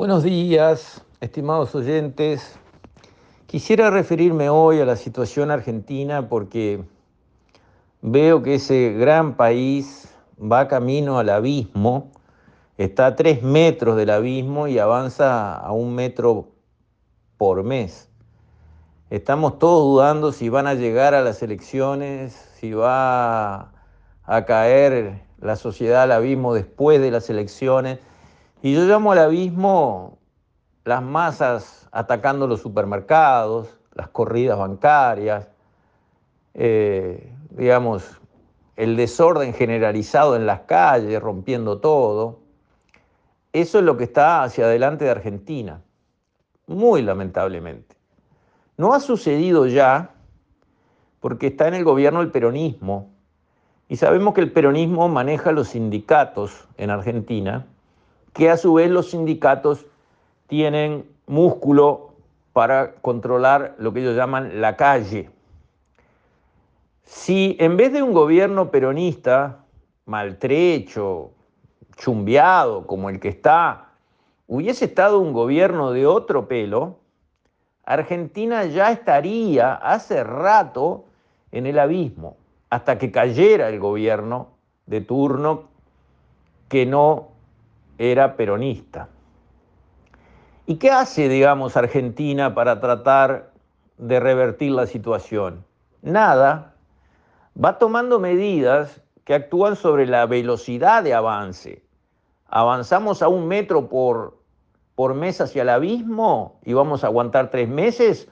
Buenos días, estimados oyentes. Quisiera referirme hoy a la situación argentina porque veo que ese gran país va camino al abismo, está a tres metros del abismo y avanza a un metro por mes. Estamos todos dudando si van a llegar a las elecciones, si va a caer la sociedad al abismo después de las elecciones. Y yo llamo al abismo las masas atacando los supermercados, las corridas bancarias, eh, digamos, el desorden generalizado en las calles, rompiendo todo. Eso es lo que está hacia adelante de Argentina, muy lamentablemente. No ha sucedido ya porque está en el gobierno el peronismo y sabemos que el peronismo maneja los sindicatos en Argentina que a su vez los sindicatos tienen músculo para controlar lo que ellos llaman la calle. Si en vez de un gobierno peronista maltrecho, chumbeado como el que está, hubiese estado un gobierno de otro pelo, Argentina ya estaría hace rato en el abismo, hasta que cayera el gobierno de turno que no era peronista. ¿Y qué hace, digamos, Argentina para tratar de revertir la situación? Nada. Va tomando medidas que actúan sobre la velocidad de avance. ¿Avanzamos a un metro por, por mes hacia el abismo y vamos a aguantar tres meses?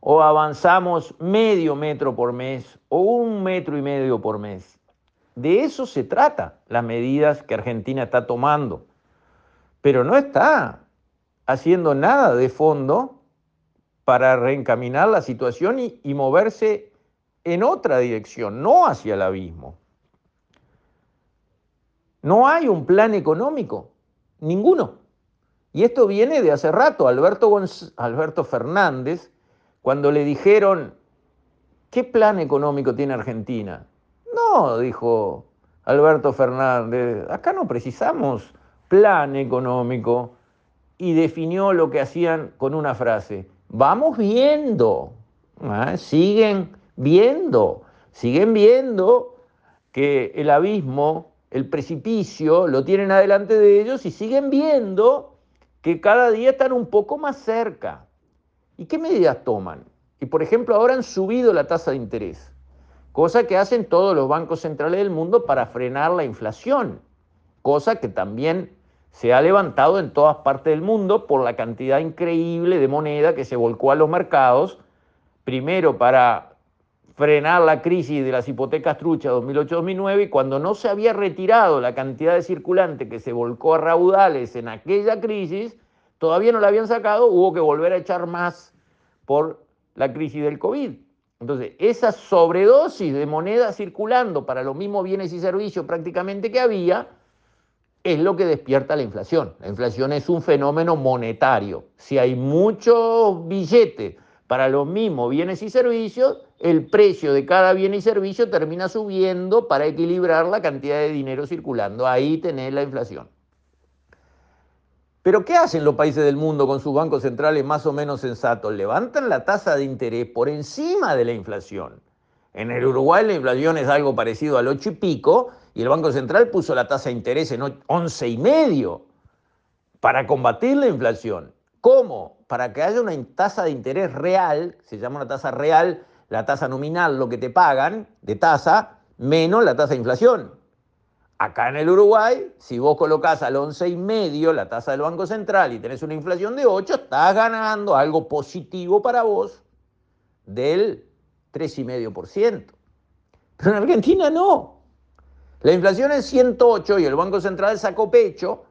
¿O avanzamos medio metro por mes o un metro y medio por mes? De eso se trata las medidas que Argentina está tomando pero no está haciendo nada de fondo para reencaminar la situación y, moverse en otra dirección, no hacia el abismo. No hay un plan económico, ninguno. Y esto viene de hace rato. Alberto, Alberto Fernández, cuando le dijeron, ¿qué plan económico tiene Argentina? No, dijo Alberto Fernández, acá no precisamos plan económico y definió lo que hacían con una frase. Vamos viendo, ¿ah? siguen viendo, siguen viendo que el abismo, el precipicio, lo tienen adelante de ellos y siguen viendo que cada día están un poco más cerca. ¿Y qué medidas toman? Y por ejemplo, ahora han subido la tasa de interés, cosa que hacen todos los bancos centrales del mundo para frenar la inflación, cosa que también se ha levantado en todas partes del mundo por la cantidad increíble de moneda que se volcó a los mercados, primero para frenar la crisis de las hipotecas truchas 2008-2009 y cuando no se había retirado la cantidad de circulante que se volcó a raudales en aquella crisis, todavía no la habían sacado, hubo que volver a echar más por la crisis del COVID. Entonces, esa sobredosis de moneda circulando para los mismos bienes y servicios prácticamente que había, es lo que despierta la inflación. La inflación es un fenómeno monetario. Si hay muchos billetes para los mismos bienes y servicios, el precio de cada bien y servicio termina subiendo para equilibrar la cantidad de dinero circulando. Ahí tenés la inflación. Pero ¿qué hacen los países del mundo con sus bancos centrales más o menos sensatos? Levantan la tasa de interés por encima de la inflación. En el Uruguay la inflación es algo parecido al 8 y pico y el Banco Central puso la tasa de interés en 11 y medio para combatir la inflación. ¿Cómo? Para que haya una tasa de interés real, se llama una tasa real, la tasa nominal, lo que te pagan de tasa, menos la tasa de inflación. Acá en el Uruguay, si vos colocás al 11 y medio la tasa del Banco Central y tenés una inflación de 8, estás ganando algo positivo para vos del 3,5%. Pero en Argentina no. La inflación es 108 y el Banco Central sacó pecho,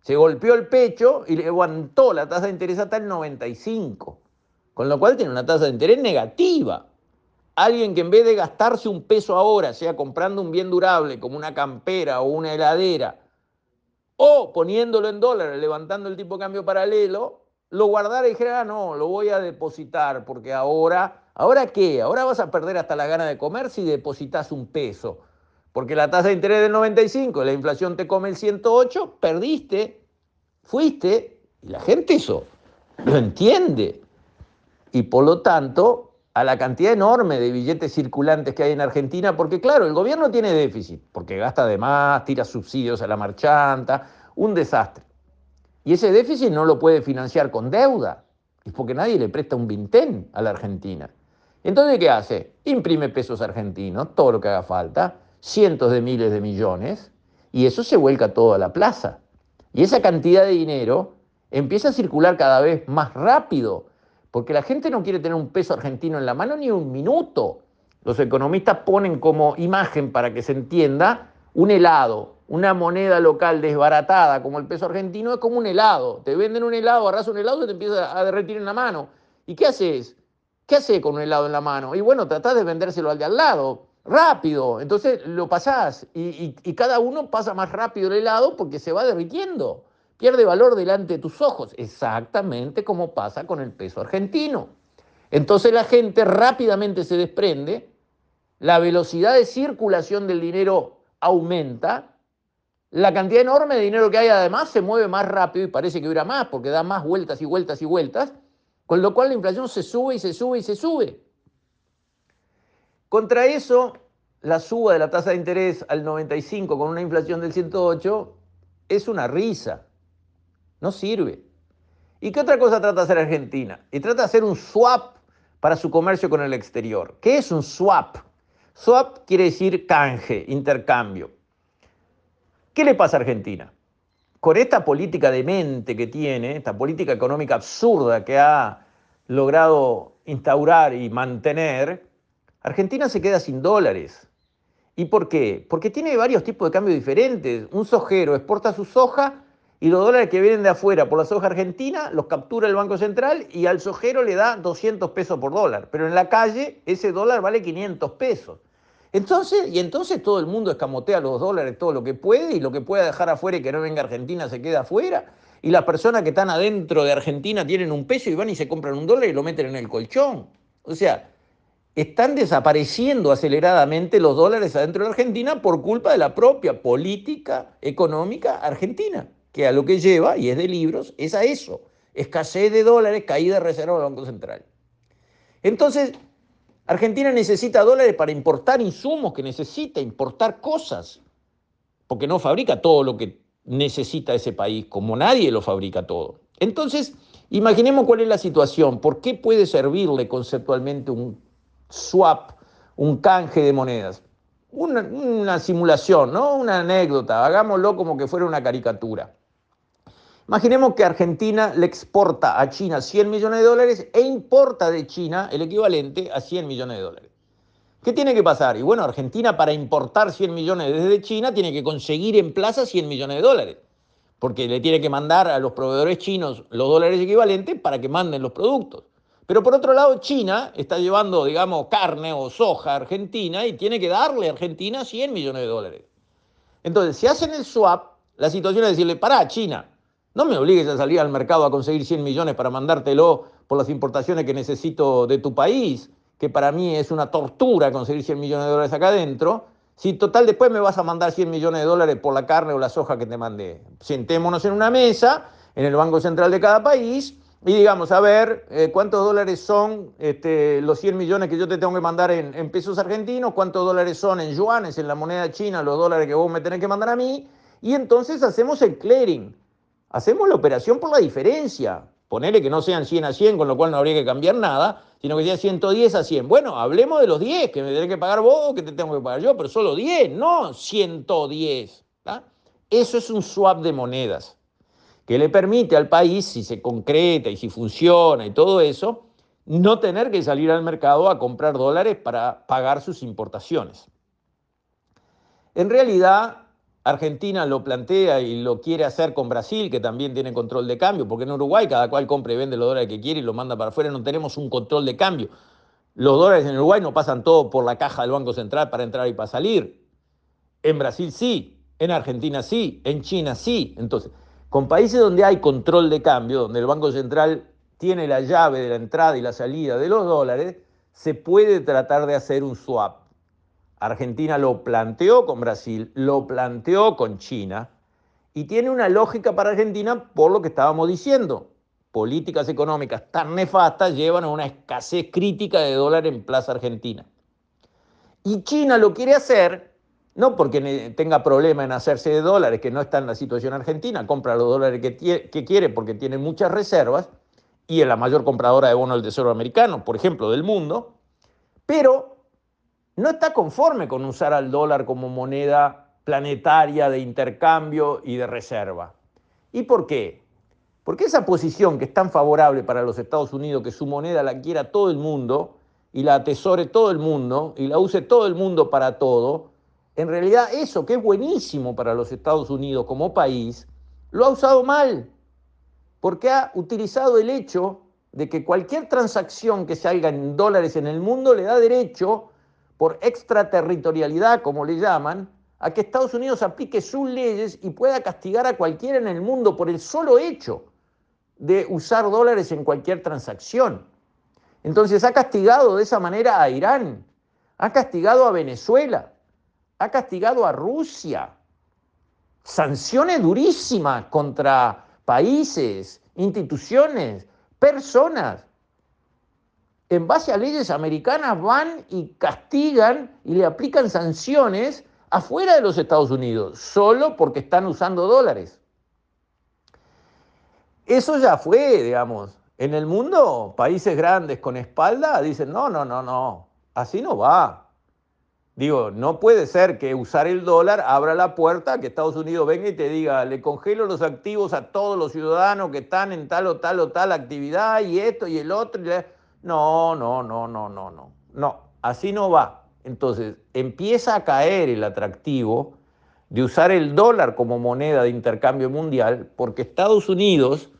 se golpeó el pecho y levantó la tasa de interés hasta el 95. Con lo cual tiene una tasa de interés negativa. Alguien que en vez de gastarse un peso ahora, sea comprando un bien durable como una campera o una heladera, o poniéndolo en dólares, levantando el tipo de cambio paralelo, lo guardara y dijera, ah, no, lo voy a depositar porque ahora ¿Ahora qué? Ahora vas a perder hasta la gana de comer si depositas un peso. Porque la tasa de interés del 95, la inflación te come el 108, perdiste, fuiste Y la gente eso lo entiende. Y por lo tanto, a la cantidad enorme de billetes circulantes que hay en Argentina, porque claro, el gobierno tiene déficit, porque gasta de más, tira subsidios a la marchanta, un desastre. Y ese déficit no lo puede financiar con deuda, es porque nadie le presta un vintén a la Argentina. Entonces, ¿qué hace? Imprime pesos argentinos, todo lo que haga falta, cientos de miles de millones, y eso se vuelca todo a la plaza. Y esa cantidad de dinero empieza a circular cada vez más rápido, porque la gente no quiere tener un peso argentino en la mano ni un minuto. Los economistas ponen como imagen, para que se entienda, un helado, una moneda local desbaratada como el peso argentino es como un helado. Te venden un helado, agarras un helado y te empieza a derretir en la mano. ¿Y qué haces? ¿Qué haces con un helado en la mano? Y bueno, tratás de vendérselo al de al lado, rápido. Entonces lo pasás y, y cada uno pasa más rápido el helado porque se va derritiendo. Pierde valor delante de tus ojos, exactamente como pasa con el peso argentino. Entonces la gente rápidamente se desprende, la velocidad de circulación del dinero aumenta la cantidad enorme de dinero que hay además se mueve más rápido y parece que dura más porque da más vueltas y vueltas y vueltas, con lo cual la inflación se sube y se sube y se sube. Contra eso, la suba de la tasa de interés al 95 con una inflación del 108 es una risa, no sirve. ¿Y qué otra cosa trata de hacer Argentina? Y trata de hacer un swap para su comercio con el exterior. ¿Qué es un swap? Swap quiere decir canje, intercambio. ¿Qué le pasa a Argentina? Con esta política demente que tiene, esta política económica absurda que ha logrado instaurar y mantener, Argentina se queda sin dólares. ¿Y por qué? Porque tiene varios tipos de cambio diferentes. Un sojero exporta su soja y los dólares que vienen de afuera por la soja argentina los captura el Banco Central y al sojero le da 200 pesos por dólar. Pero en la calle ese dólar vale 500 pesos. Entonces, y entonces todo el mundo escamotea los dólares todo lo que puede y lo que pueda dejar afuera y que no venga Argentina se queda afuera. Y las personas que están adentro de Argentina tienen un peso y van y se compran un dólar y lo meten en el colchón. O sea, están desapareciendo aceleradamente los dólares adentro de Argentina por culpa de la propia política económica argentina, que a lo que lleva, y es de libros, es a eso, escasez de dólares, caída de reserva del Banco Central. Entonces, Argentina necesita dólares para importar insumos que necesita, importar cosas, porque no fabrica todo lo que necesita ese país, como nadie lo fabrica todo. Entonces, imaginemos cuál es la situación, por qué puede servirle conceptualmente un swap, un canje de monedas. Una, simulación, ¿no? Una anécdota, hagámoslo como que fuera una caricatura. Imaginemos que Argentina le exporta a China 100 millones de dólares e importa de China el equivalente a 100 millones de dólares. ¿Qué tiene que pasar? Y bueno, Argentina para importar 100 millones desde China tiene que conseguir en plaza 100 millones de dólares, porque le tiene que mandar a los proveedores chinos los dólares equivalentes para que manden los productos. Pero por otro lado, China está llevando, digamos, carne o soja a Argentina y tiene que darle a Argentina 100 millones de dólares. Entonces, si hacen el swap, la situación es decirle, pará, China, no me obligues a salir al mercado a conseguir 100 millones para mandártelo por las importaciones que necesito de tu país, que para mí es una tortura conseguir 100 millones de dólares acá adentro. Si total después me vas a mandar 100 millones de dólares por la carne o la soja que te mandé. Sentémonos en una mesa, en el Banco Central de cada país, y digamos, a ver, eh, ¿cuántos dólares son este, los 100 millones que yo te tengo que mandar en, pesos argentinos? ¿Cuántos dólares son en yuanes, en la moneda china, los dólares que vos me tenés que mandar a mí? Y entonces hacemos el clearing. Hacemos la operación por la diferencia. Ponele que no sean 100 a 100, con lo cual no habría que cambiar nada, sino que sea 110 a 100. Bueno, hablemos de los 10, que me tenés que pagar vos, que te tengo que pagar yo, pero solo 10, no 110. Eso es un swap de monedas, que le permite al país, si se concreta y si funciona y todo eso, no tener que salir al mercado a comprar dólares para pagar sus importaciones. En realidad, Argentina lo plantea y lo quiere hacer con Brasil, que también tiene control de cambio, porque en Uruguay cada cual compra y vende los dólares que quiere y lo manda para afuera, no tenemos un control de cambio. Los dólares en Uruguay no pasan todo por la caja del Banco Central para entrar y para salir. En Brasil sí, en Argentina sí, en China sí. Entonces, con países donde hay control de cambio, donde el Banco Central tiene la llave de la entrada y la salida de los dólares, se puede tratar de hacer un swap Argentina lo planteó con Brasil, lo planteó con China Y tiene una lógica para Argentina por lo que estábamos diciendo. Políticas económicas tan nefastas llevan a una escasez crítica de dólar en Plaza Argentina. Y China lo quiere hacer, no porque tenga problema en hacerse de dólares, que no está en la situación argentina, compra los dólares que, quiere porque tiene muchas reservas y es la mayor compradora de bonos del Tesoro americano, por ejemplo, del mundo, pero no está conforme con usar al dólar como moneda planetaria de intercambio y de reserva. ¿Y por qué? Porque esa posición que es tan favorable para los Estados Unidos, que su moneda la quiera todo el mundo y la atesore todo el mundo y la use todo el mundo para todo, en realidad eso que es buenísimo para los Estados Unidos como país, lo ha usado mal, porque ha utilizado el hecho de que cualquier transacción que se haga en dólares en el mundo le da derecho, por extraterritorialidad, como le llaman, a que Estados Unidos aplique sus leyes y pueda castigar a cualquiera en el mundo por el solo hecho de usar dólares en cualquier transacción. Entonces ha castigado de esa manera a Irán, ha castigado a Venezuela, ha castigado a Rusia. Sanciones durísimas contra países, instituciones, personas. En base a leyes americanas van y castigan y le aplican sanciones afuera de los Estados Unidos, solo porque están usando dólares. Eso ya fue, digamos. En el mundo, países grandes con espalda dicen, no, no, no, no, así no va. Digo, no puede ser que usar el dólar abra la puerta que Estados Unidos venga y te diga, le congelo los activos a todos los ciudadanos que están en tal o tal o tal actividad y esto y el otro. No, no, no, no, no, no. No, así no va. Entonces, empieza a caer el atractivo de usar el dólar como moneda de intercambio mundial porque Estados Unidos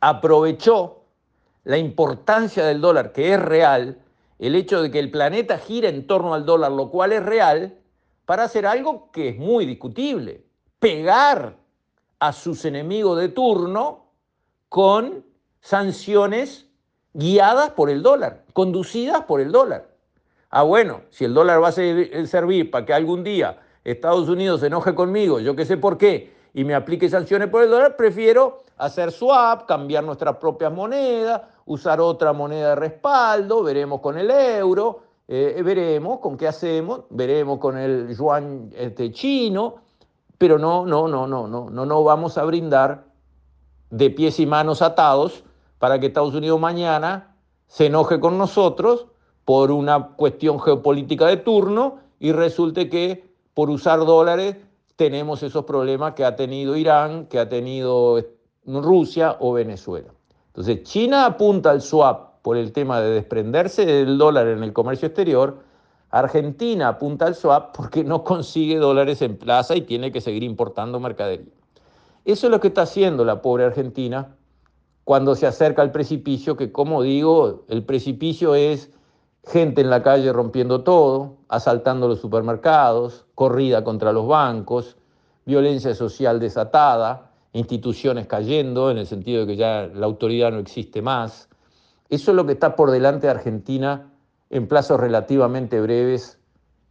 aprovechó la importancia del dólar, que es real, el hecho de que el planeta gira en torno al dólar, lo cual es real, para hacer algo que es muy discutible, pegar a sus enemigos de turno con sanciones guiadas por el dólar, conducidas por el dólar. Ah, bueno, si el dólar va a servir para que algún día Estados Unidos se enoje conmigo, yo qué sé por qué, y me aplique sanciones por el dólar, prefiero hacer swap, cambiar nuestras propias monedas, usar otra moneda de respaldo, veremos con el euro, eh, veremos con qué hacemos, veremos con el yuan este, chino, pero no, no, no, no, no, no, no vamos a brindar de pies y manos atados para que Estados Unidos mañana se enoje con nosotros por una cuestión geopolítica de turno y resulte que por usar dólares tenemos esos problemas que ha tenido Irán, que ha tenido Rusia o Venezuela. Entonces, China apunta al swap por el tema de desprenderse del dólar en el comercio exterior, Argentina apunta al swap porque no consigue dólares en plaza y tiene que seguir importando mercadería. Eso es lo que está haciendo la pobre Argentina cuando se acerca al precipicio, que como digo, el precipicio es gente en la calle rompiendo todo, asaltando los supermercados, corrida contra los bancos, violencia social desatada, instituciones cayendo en el sentido de que ya la autoridad no existe más. Eso es lo que está por delante de Argentina en plazos relativamente breves,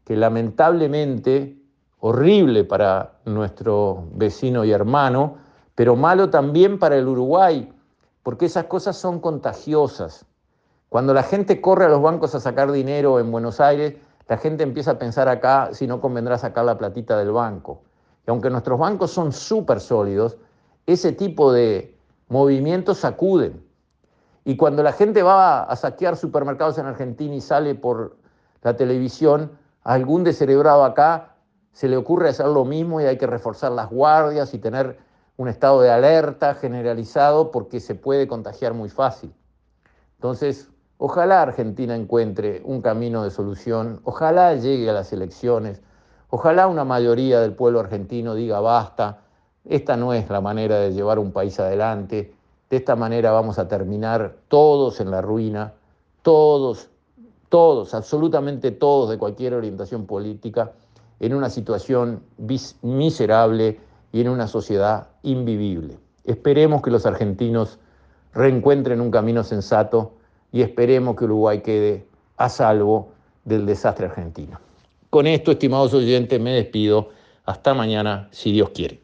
que lamentablemente, horrible para nuestro vecino y hermano, pero malo también para el Uruguay, porque esas cosas son contagiosas. Cuando la gente corre a los bancos a sacar dinero en Buenos Aires, la gente empieza a pensar acá si no convendrá sacar la platita del banco. Y aunque nuestros bancos son súper sólidos, ese tipo de movimientos sacuden. Y cuando la gente va a saquear supermercados en Argentina y sale por la televisión, a algún descerebrado acá se le ocurre hacer lo mismo y hay que reforzar las guardias y tener un estado de alerta generalizado porque se puede contagiar muy fácil. Entonces, Ojalá Argentina encuentre un camino de solución, ojalá llegue a las elecciones, ojalá una mayoría del pueblo argentino diga basta, esta no es la manera de llevar un país adelante, de esta manera vamos a terminar todos en la ruina, todos, todos, absolutamente todos de cualquier orientación política, en una situación miserable y en una sociedad invivible. Esperemos que los argentinos reencuentren un camino sensato y esperemos que Uruguay quede a salvo del desastre argentino. Con esto, estimados oyentes, me despido. Hasta mañana, si Dios quiere.